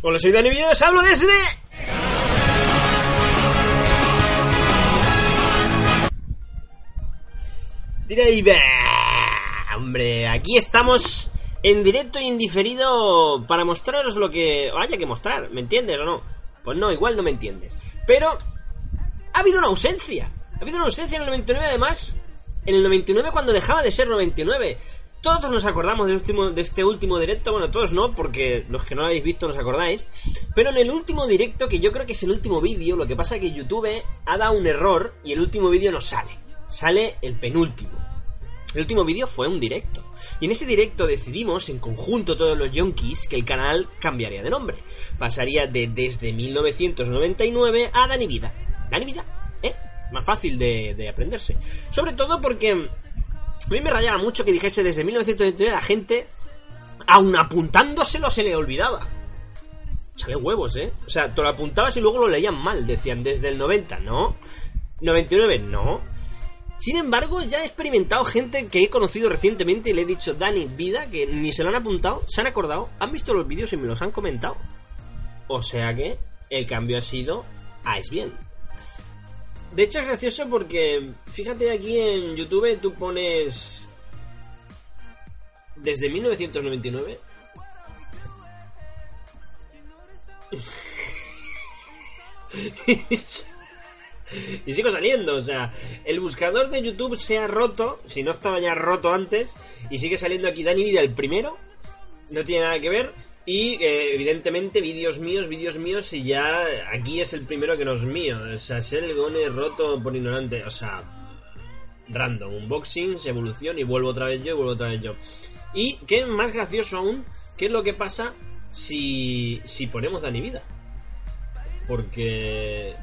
Hola, soy Dani Villas, hablo desde... Diréis, hombre, aquí estamos en directo e indiferido para mostraros lo que haya que mostrar, ¿me entiendes o no? Pues no, igual no me entiendes. Pero ha habido una ausencia. Ha habido una ausencia en el 99 además. En el 99 cuando dejaba de ser 99. Todos nos acordamos de, último, de este último directo. Bueno, todos no, porque los que no habéis visto os acordáis. Pero en el último directo, que yo creo que es el último vídeo, lo que pasa es que YouTube ha dado un error y el último vídeo no sale. Sale el penúltimo. El último vídeo fue un directo. Y en ese directo decidimos, en conjunto todos los yonkis, que el canal cambiaría de nombre. Pasaría de desde 1999 a Dani Vida. Dani Vida, ¿eh? Más fácil de aprenderse. Sobre todo porque a mí me rayaba mucho que dijese desde 1999 la gente, aun apuntándoselo, se le olvidaba. Chale huevos, ¿eh? O sea, te lo apuntabas y luego lo leían mal. Decían desde el 90, ¿no? 99, no. Sin embargo, ya he experimentado gente que he conocido recientemente y le he dicho, Dani, vida, que ni se lo han apuntado, se han acordado, han visto los vídeos y me los han comentado. O sea que el cambio ha sido a es bien. De hecho es gracioso porque, fíjate aquí en YouTube tú pones desde 1999. y sigo saliendo. O sea, el buscador de YouTube se ha roto, si no estaba ya roto antes, y sigue saliendo aquí Dani Vida el primero. No tiene nada que ver. Y eh, evidentemente vídeos míos, vídeos míos, y ya aquí es el primero que no es mío. O sea, ser el gone roto por ignorante. O sea, random, unboxing, evolución y vuelvo otra vez yo y vuelvo otra vez yo. Y qué más gracioso aún, qué es lo que pasa si, si ponemos Dani Vida. Porque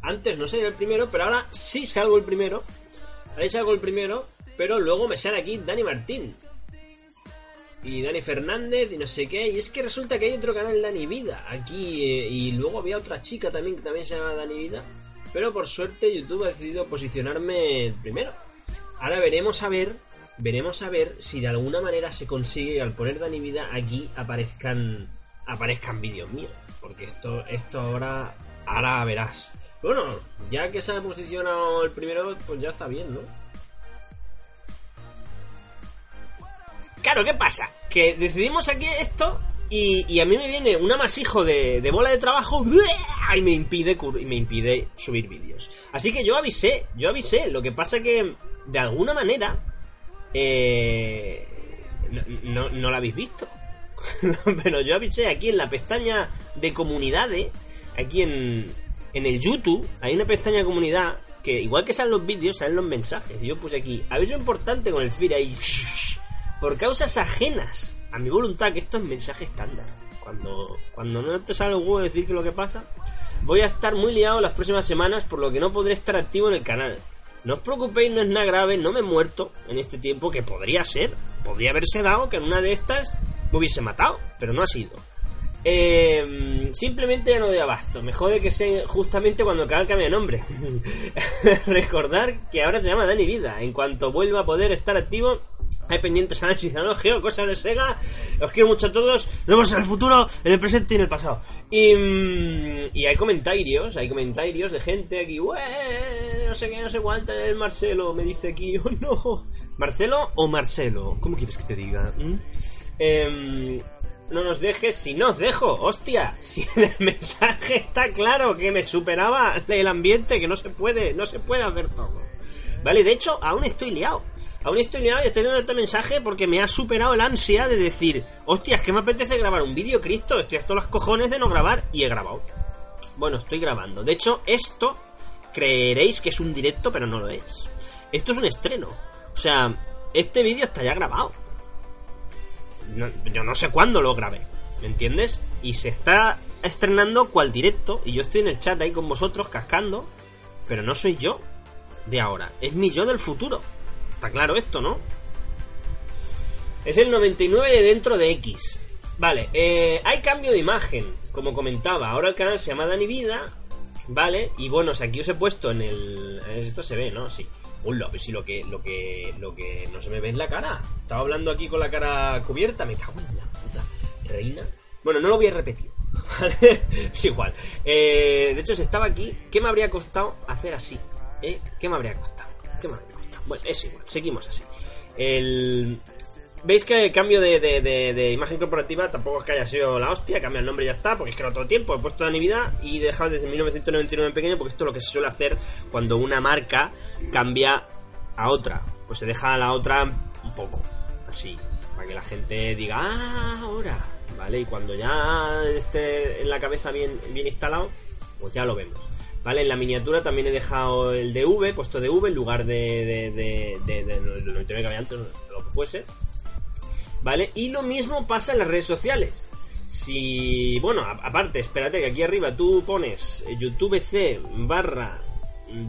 antes no salía el primero, pero ahora sí salgo el primero. Ahí salgo el primero, pero luego me sale aquí Dani Martín. Y Dani Fernández y no sé qué. Y es que resulta que hay otro canal, Dani Vida, aquí. eh, y luego había otra chica también que también se llama Dani Vida. Pero por suerte YouTube ha decidido posicionarme primero. Ahora veremos a ver, veremos a ver si de alguna manera se consigue al poner Dani Vida aquí aparezcan aparezcan vídeos míos. Porque esto, esto ahora, ahora verás. Bueno, ya que se ha posicionado el primero, pues ya está bien, ¿no? Claro, ¿qué pasa? Que decidimos aquí esto y, y a mí me viene un amasijo de, bola de trabajo y me impide y me impide subir vídeos. Así que yo avisé, yo avisé. Lo que pasa que de alguna manera eh, no, no, la habéis visto. Pero yo avisé aquí en la pestaña de comunidades, aquí en, en el YouTube, hay una pestaña de comunidad que igual que salen los vídeos, salen los mensajes. Y yo puse aquí, aviso importante con el feed ahí. Por causas ajenas a mi voluntad, que esto es mensaje estándar. Cuando, cuando no te sale el huevo de decir que lo que pasa, voy a estar muy liado las próximas semanas, por lo que no podré estar activo en el canal. No os preocupéis, no es nada grave, no me he muerto en este tiempo, que podría ser. Podría haberse dado que en una de estas me hubiese matado, pero no ha sido. Eh, simplemente ya no doy abasto. Me jode que sea justamente cuando el canal cambia de nombre. Recordar que ahora se llama Dani Vida. En cuanto vuelva a poder estar activo, hay pendientes análisis de analogía, cosas de Sega. Os quiero mucho a todos. Nos vemos en el futuro, en el presente y en el pasado. Y, mm, y hay comentarios, hay comentarios de gente aquí. "Ué, No sé qué, no sé cuánto. El Marcelo me dice aquí. Oh no. ¿Marcelo o Marcelo? ¿Cómo quieres que te diga? ¿Mm? Em, no nos dejes si no os dejo, hostia. Si el mensaje está claro que me superaba el ambiente, que no se puede, no se puede hacer todo. Vale, de hecho, aún estoy liado. Aún estoy liado y estoy dando este mensaje porque me ha superado el ansia de decir, hostia, es que me apetece grabar un vídeo, Cristo, estoy hasta los cojones de no grabar y he grabado. Bueno, estoy grabando. De hecho, esto creeréis que es un directo, pero no lo es. Esto es un estreno. O sea, este vídeo está ya grabado. Yo no sé cuándo lo grabé, ¿me entiendes? Y se está estrenando cual directo y yo estoy en el chat ahí con vosotros cascando, pero no soy yo de ahora, es mi yo del futuro. Está claro esto, ¿no? Es el 99 de dentro de X. Vale, eh, hay cambio de imagen, como comentaba. Ahora el canal se llama Dani Vida, ¿vale? Y bueno, o sea, aquí os he puesto en el... Esto se ve, ¿no? Sí. Hola, pues sí, lo que, lo que, lo que no se me ve es la cara. Estaba hablando aquí con la cara cubierta, me cago en la puta. Reina, Bueno, no lo voy a repetir. ¿vale? es igual. Eh, de hecho, si estaba aquí, ¿qué me habría costado hacer así? ¿Eh? ¿Qué me habría costado? ¿Qué me habría costado? Bueno, es igual, seguimos así. El... Veis que el cambio de, imagen corporativa tampoco es que haya sido la hostia, cambia el nombre y ya está, porque es que era otro tiempo, he puesto la vida y he dejado desde 1999 en pequeño, porque esto es lo que se suele hacer cuando una marca cambia a otra. Pues se deja a la otra un poco, así, para que la gente diga, ah, ahora, ¿vale? Y cuando ya esté en la cabeza bien, bien instalado, pues ya lo vemos. ¿Vale? En la miniatura también he dejado el DV, puesto DV en lugar de, de, de, de, de, de 99 que antes, lo que fuese. ¿Vale? Y lo mismo pasa en las redes sociales. Si, bueno, a- aparte, espérate que aquí arriba tú pones eh, YouTube C barra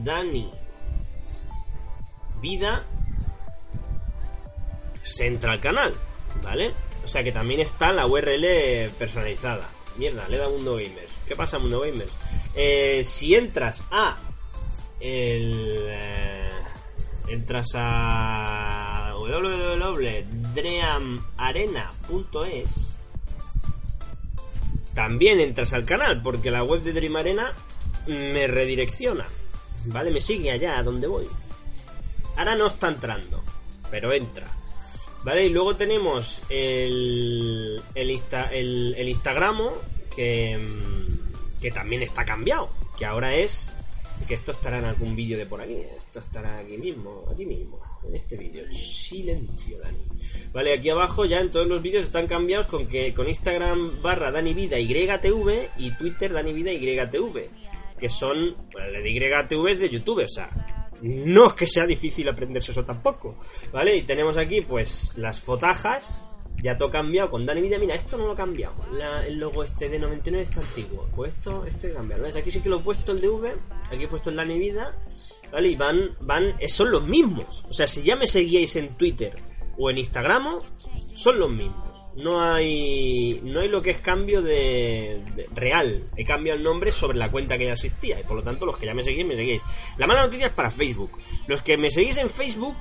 Dani Vida, se entra al canal, ¿vale? O sea que también está la URL personalizada. Mierda, le da Mundo Gamers. ¿Qué pasa, Mundo Gamers? Eh, si entras a el eh, entras a www.dreamarena.es también entras al canal porque la web de Dream Arena me redirecciona vale me sigue allá a donde voy. Ahora no está entrando pero entra vale y luego tenemos el el, Insta- el, el Instagramo que mm, que también está cambiado que ahora es que esto estará en algún vídeo de por aquí. Esto estará aquí mismo, aquí mismo, en este vídeo. Silencio, Dani. Vale, aquí abajo ya en todos los vídeos están cambiados con que con Instagram barra Dani Vida YTV y Twitter Dani Vida YTV. Que son, bueno, el de YTV es de YouTube, o sea, no es que sea difícil aprenderse eso tampoco. Vale, y tenemos aquí pues las fotajas. Ya todo cambiado con Dani Vida. Mira, esto no lo he cambiado. La- el logo este de 99 está antiguo. Pues esto, este cambiado. ¿Ves? Aquí sí que lo he puesto el DV. Aquí he puesto el Dani Vida. ¿Vale? Y van, van, eh, son los mismos. O sea, si ya me seguíais en Twitter o en Instagram, son los mismos. No hay, no hay lo que es cambio de, de- real. He cambiado el nombre sobre la cuenta que ya existía. Y por lo tanto, los que ya me seguís, me seguís. La mala noticia es para Facebook. Los que me seguís en Facebook,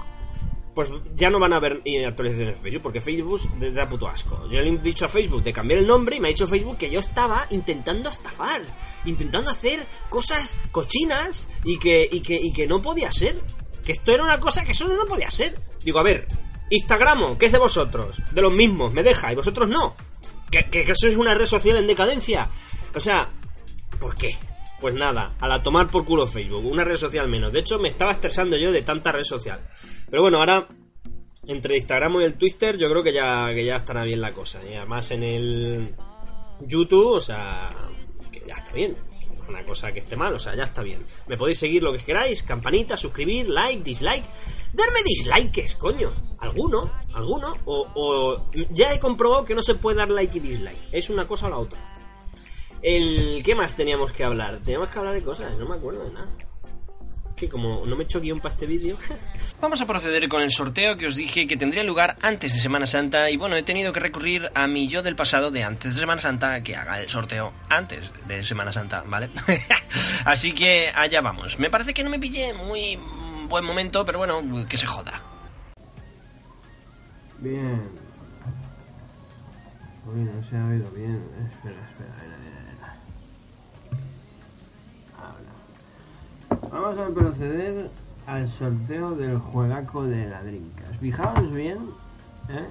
pues ya no van a haber actualizaciones en Facebook, porque Facebook de- da puto asco. Yo le he dicho a Facebook de cambiar el nombre y me ha dicho Facebook que yo estaba intentando estafar, intentando hacer cosas cochinas y que, y que, y que no podía ser. Que esto era una cosa que eso no podía ser. Digo, a ver, Instagramo, ¿qué es de vosotros? De los mismos, me deja, y vosotros no. Que, que, que eso es una red social en decadencia. O sea, ¿por qué? Pues nada, a la tomar por culo Facebook, una red social menos. De hecho, me estaba estresando yo de tanta red social. Pero bueno, ahora entre Instagram y el Twitter yo creo que ya, que ya estará bien la cosa. Y además en el YouTube, o sea, que ya está bien. Una cosa que esté mal, o sea, ya está bien. Me podéis seguir lo que queráis, campanita, suscribir, like, dislike. Darme dislikes, coño. ¿Alguno? ¿Alguno? O, o ya he comprobado que no se puede dar like y dislike. Es una cosa o la otra. El, ¿Qué más teníamos que hablar? Teníamos que hablar de cosas, no me acuerdo de nada. Que como no me he hecho guion para este vídeo. Vamos a proceder con el sorteo que os dije que tendría lugar antes de Semana Santa y bueno, he tenido que recurrir a mi yo del pasado de antes de Semana Santa que haga el sorteo antes de Semana Santa, ¿vale? Así que allá vamos. Me parece que no me pillé muy buen momento, pero bueno, que se joda. Bien. Uy, no se ha oído bien. Espera, espera, espera. Vamos a proceder al sorteo del juegaco de la Dreamcast. Fijaos bien, ¿eh?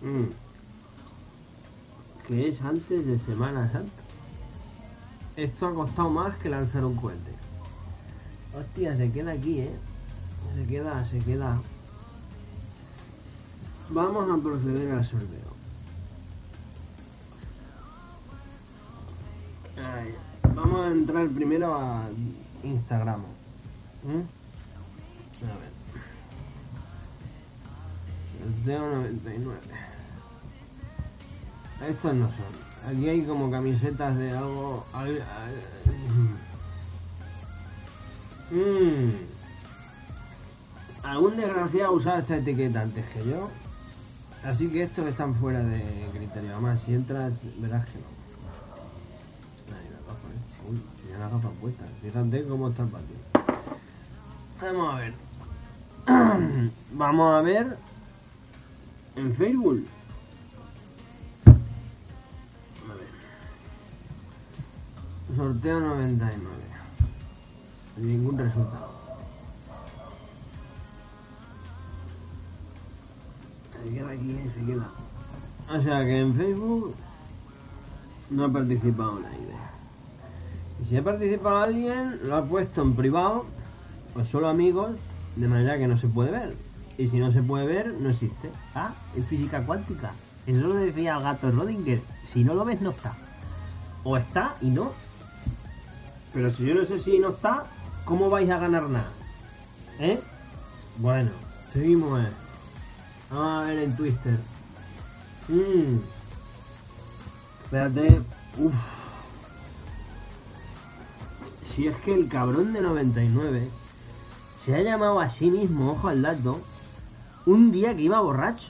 Mm. Que es antes de Semana Santa. Esto ha costado más que lanzar un cohete. Hostia, se queda aquí, ¿eh? Se queda, se queda. Vamos a proceder al sorteo. Vamos a entrar primero a Instagram. ¿Mm? A ver. Sorteo 99. Estos no son. Aquí hay como camisetas de algo. al- al- Mm. Algún desgraciado usado esta etiqueta antes que yo. Así que estos están fuera de criterio. Además, si entras, verás que no. Uy, tenía las gafas puestas. Fíjate cómo está el patio. Vamos a ver. Vamos a ver. En Facebook. A ver. Sorteo 99. Ningún resultado. Se queda aquí, se queda. O sea que en Facebook no ha participado nadie. Si ha participado alguien, lo ha puesto en privado, o solo amigos, de manera que no se puede ver. Y si no se puede ver, no existe. Ah, es física cuántica. Eso lo decía el gato Rodinger. Si no lo ves, no está. O está y no. Pero si yo no sé si no está, ¿cómo vais a ganar nada? ¿Eh? Bueno, seguimos. eh. Vamos a ver en Twister. Mmm. Espérate. Uf. Si es que el cabrón de 99 se ha llamado a sí mismo, ojo al dato, un día que iba borracho.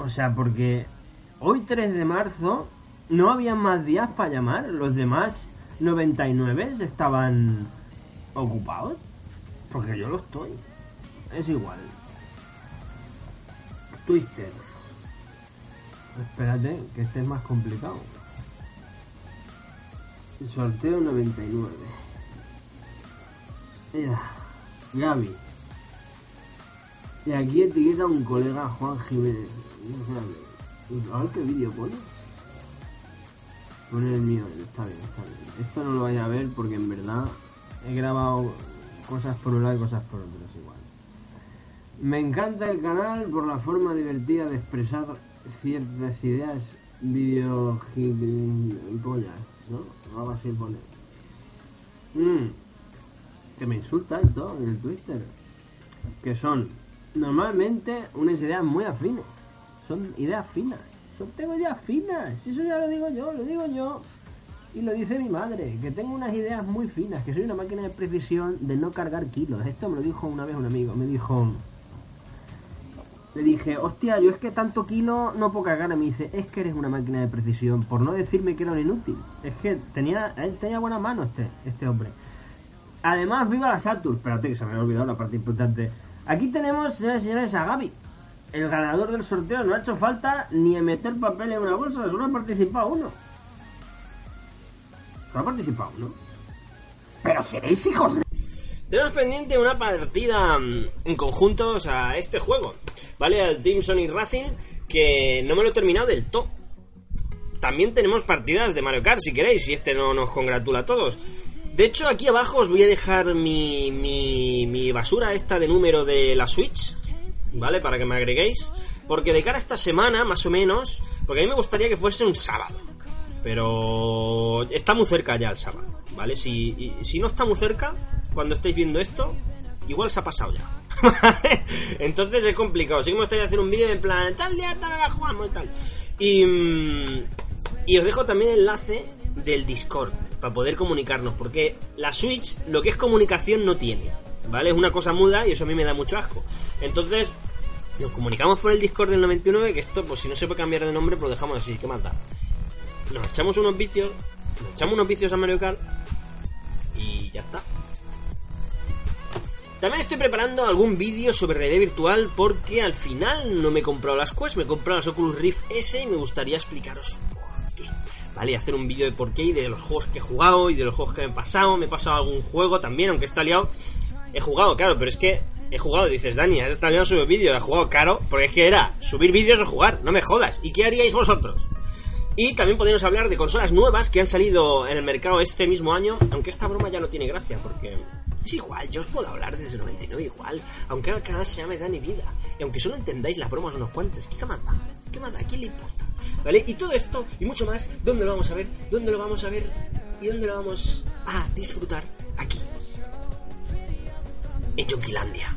O sea, porque hoy 3 de marzo no había más días para llamar. Los demás 99 estaban ocupados. Porque yo lo estoy. Es igual. Twister. Espérate, que este es más complicado. Sorteo 99. Mira, Gaby. Y aquí etiqueta un colega Juan Jiménez. A ver qué vídeo pone. Pone el mío, está bien, está bien. Esto no lo vaya a ver porque en verdad he grabado cosas por un lado y cosas por otro, es igual. Me encanta el canal por la forma divertida de expresar ciertas ideas videogilipollas, ¿no? Algo así pone. Mm, que me insulta esto en el Twitter. Que son normalmente unas ideas muy afines. Son ideas finas. Son, tengo ideas finas. Eso ya lo digo yo, lo digo yo. Y lo dice mi madre, que tengo unas ideas muy finas, que soy una máquina de precisión de no cargar kilos. Esto me lo dijo una vez un amigo, me dijo... Le dije, hostia, yo es que tanto kilo no puedo cargar. Y me dice, es que eres una máquina de precisión, por no decirme que era un inútil. Es que tenía, él tenía buena mano este, este hombre. Además, viva la Saturn. Espérate, que se me había olvidado la parte importante. Aquí tenemos, señoras y señores, a Gaby. El ganador del sorteo no ha hecho falta ni meter papel en una bolsa, solo ha participado uno. Solo ha participado uno. Pero seréis hijos de... Tenemos pendiente una partida mm, en conjuntos a este juego, ¿vale? Al Team Sonic Racing, que no me lo he terminado del todo. También tenemos partidas de Mario Kart, si queréis, y este no nos congratula a todos. De hecho, aquí abajo os voy a dejar mi, mi, basura esta de número de la Switch, ¿vale? Para que me agreguéis. Porque de cara a esta semana, más o menos, porque a mí me gustaría que fuese un sábado. Pero está muy cerca ya el sábado, ¿vale? Si, si no está muy cerca, cuando estéis viendo esto, igual se ha pasado ya. Entonces es complicado. Sí que me gustaría hacer un vídeo en plan, tal día, tal hora jugamos y tal. Y, mm, y os dejo también el enlace del Discord para poder comunicarnos, porque la Switch lo que es comunicación no tiene, ¿vale? Es una cosa muda y eso a mí me da mucho asco. Entonces, nos comunicamos por el Discord del 99, que esto, pues si no se puede cambiar de nombre, pues lo dejamos así, ¿qué más da? Nos echamos unos vicios, nos echamos unos vicios a Mario Kart y ya está. También estoy preparando algún vídeo sobre realidad virtual porque al final no me he comprado las Quest, me he comprado las Oculus Rift S y me gustaría explicaros. Vale, hacer un vídeo de por qué y de los juegos que he jugado y de los juegos que me he pasado. Me he pasado algún juego también, aunque está liado. He jugado, claro, pero es que he jugado, dices, Dani, has estado liado subir vídeos, he jugado caro, porque es que era subir vídeos o jugar, no me jodas. ¿Y qué haríais vosotros? Y también podemos hablar de consolas nuevas que han salido en el mercado este mismo año, aunque esta broma ya no tiene gracia, porque es igual, yo os puedo hablar desde el 99 igual, aunque el canal se llame Dani Vida, y aunque solo entendáis las bromas unos cuantos, ¿qué manda? ¿Qué manda? ¿A quién le importa? ¿Vale? Y todo esto y mucho más, ¿dónde lo vamos a ver? ¿Dónde lo vamos a ver? ¿Y dónde lo vamos a disfrutar? Aquí. En Yonquilandia.